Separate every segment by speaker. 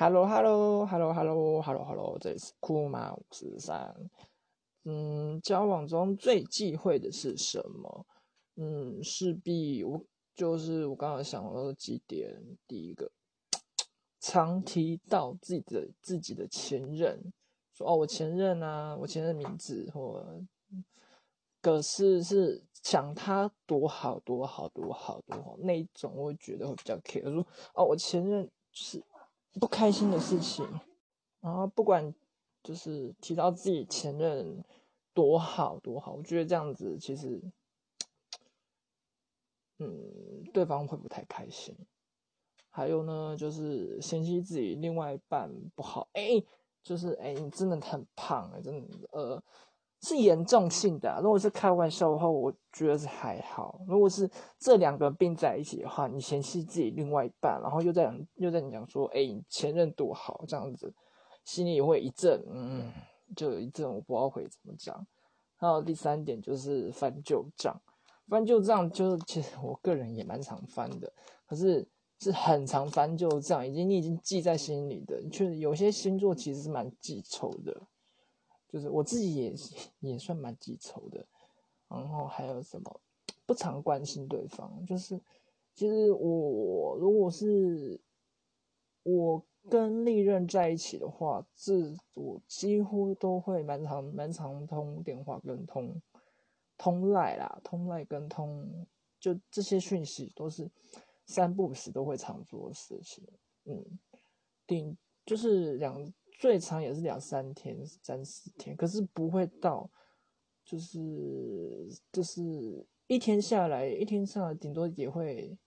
Speaker 1: Hello，Hello，Hello，Hello，Hello，Hello，这里是酷马五十三。嗯，交往中最忌讳的是什么？嗯，势必我就是我刚刚想到几点。第一个，常提到自己的自己的前任，说哦，我前任啊，我前任名字或，可是是想他多好多好多好多好那一种，我会觉得会比较 care。说哦，我前任是。不开心的事情，然后不管就是提到自己前任多好多好，我觉得这样子其实，嗯，对方会不太开心。还有呢，就是嫌弃自己另外一半不好，哎，就是哎，你真的很胖哎，真的呃。是严重性的。如果是开玩笑的话，我觉得是还好。如果是这两个并在一起的话，你嫌弃自己另外一半，然后又在又在讲说，哎，前任多好这样子，心里也会一阵，嗯，就有一阵我不知道会怎么讲。还有第三点就是翻旧账，翻旧账就是其实我个人也蛮常翻的，可是是很常翻旧账，已经你已经记在心里的。确实有些星座其实是蛮记仇的。就是我自己也 也算蛮记仇的，然后还有什么不常关心对方，就是其实我如果是我跟利润在一起的话，这我几乎都会蛮常蛮常通电话跟通通赖啦，通赖跟通就这些讯息都是三不时都会常做的事情，嗯，顶就是两。最长也是两三天、三四天，可是不会到，就是就是一天下来，一天下来顶多也会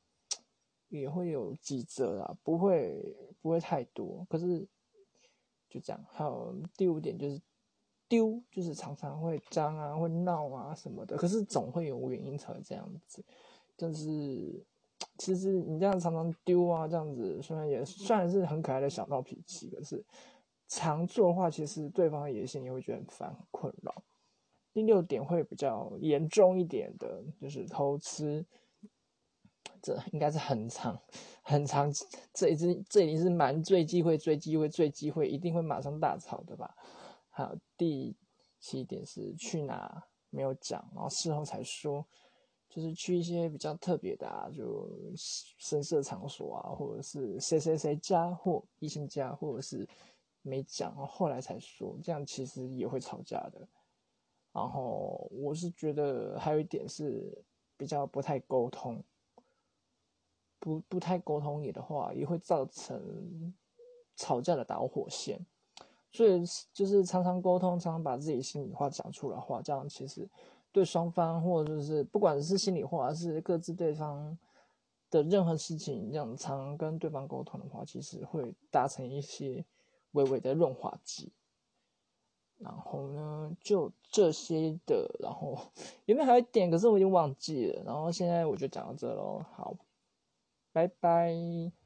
Speaker 1: 也会有几折啦，不会不会太多。可是就这样。还有第五点就是丢，就是常常会脏啊，会闹啊什么的。可是总会有原因才会这样子。就是其实你这样常常丢啊，这样子虽然也算是很可爱的小闹脾气，可是。常做的话，其实对方也心里会觉得很烦、很困扰。第六点会比较严重一点的，就是偷吃，这应该是很长、很长，这一直这已经是蛮最忌讳、最忌讳、最忌讳，一定会马上大吵的吧。还有第七点是去哪没有讲，然后事后才说，就是去一些比较特别的啊，就深色场所啊，或者是谁谁谁家或异性家，或者是。没讲，后来才说，这样其实也会吵架的。然后我是觉得还有一点是比较不太沟通，不不太沟通也的话，也会造成吵架的导火线。所以就是常常沟通，常常把自己心里话讲出来话，这样其实对双方或者就是不管是心里话，还是各自对方的任何事情，这样常跟对方沟通的话，其实会达成一些。微微的润滑剂，然后呢，就这些的，然后有没有还有一点？可是我已经忘记了。然后现在我就讲到这喽，好，拜拜。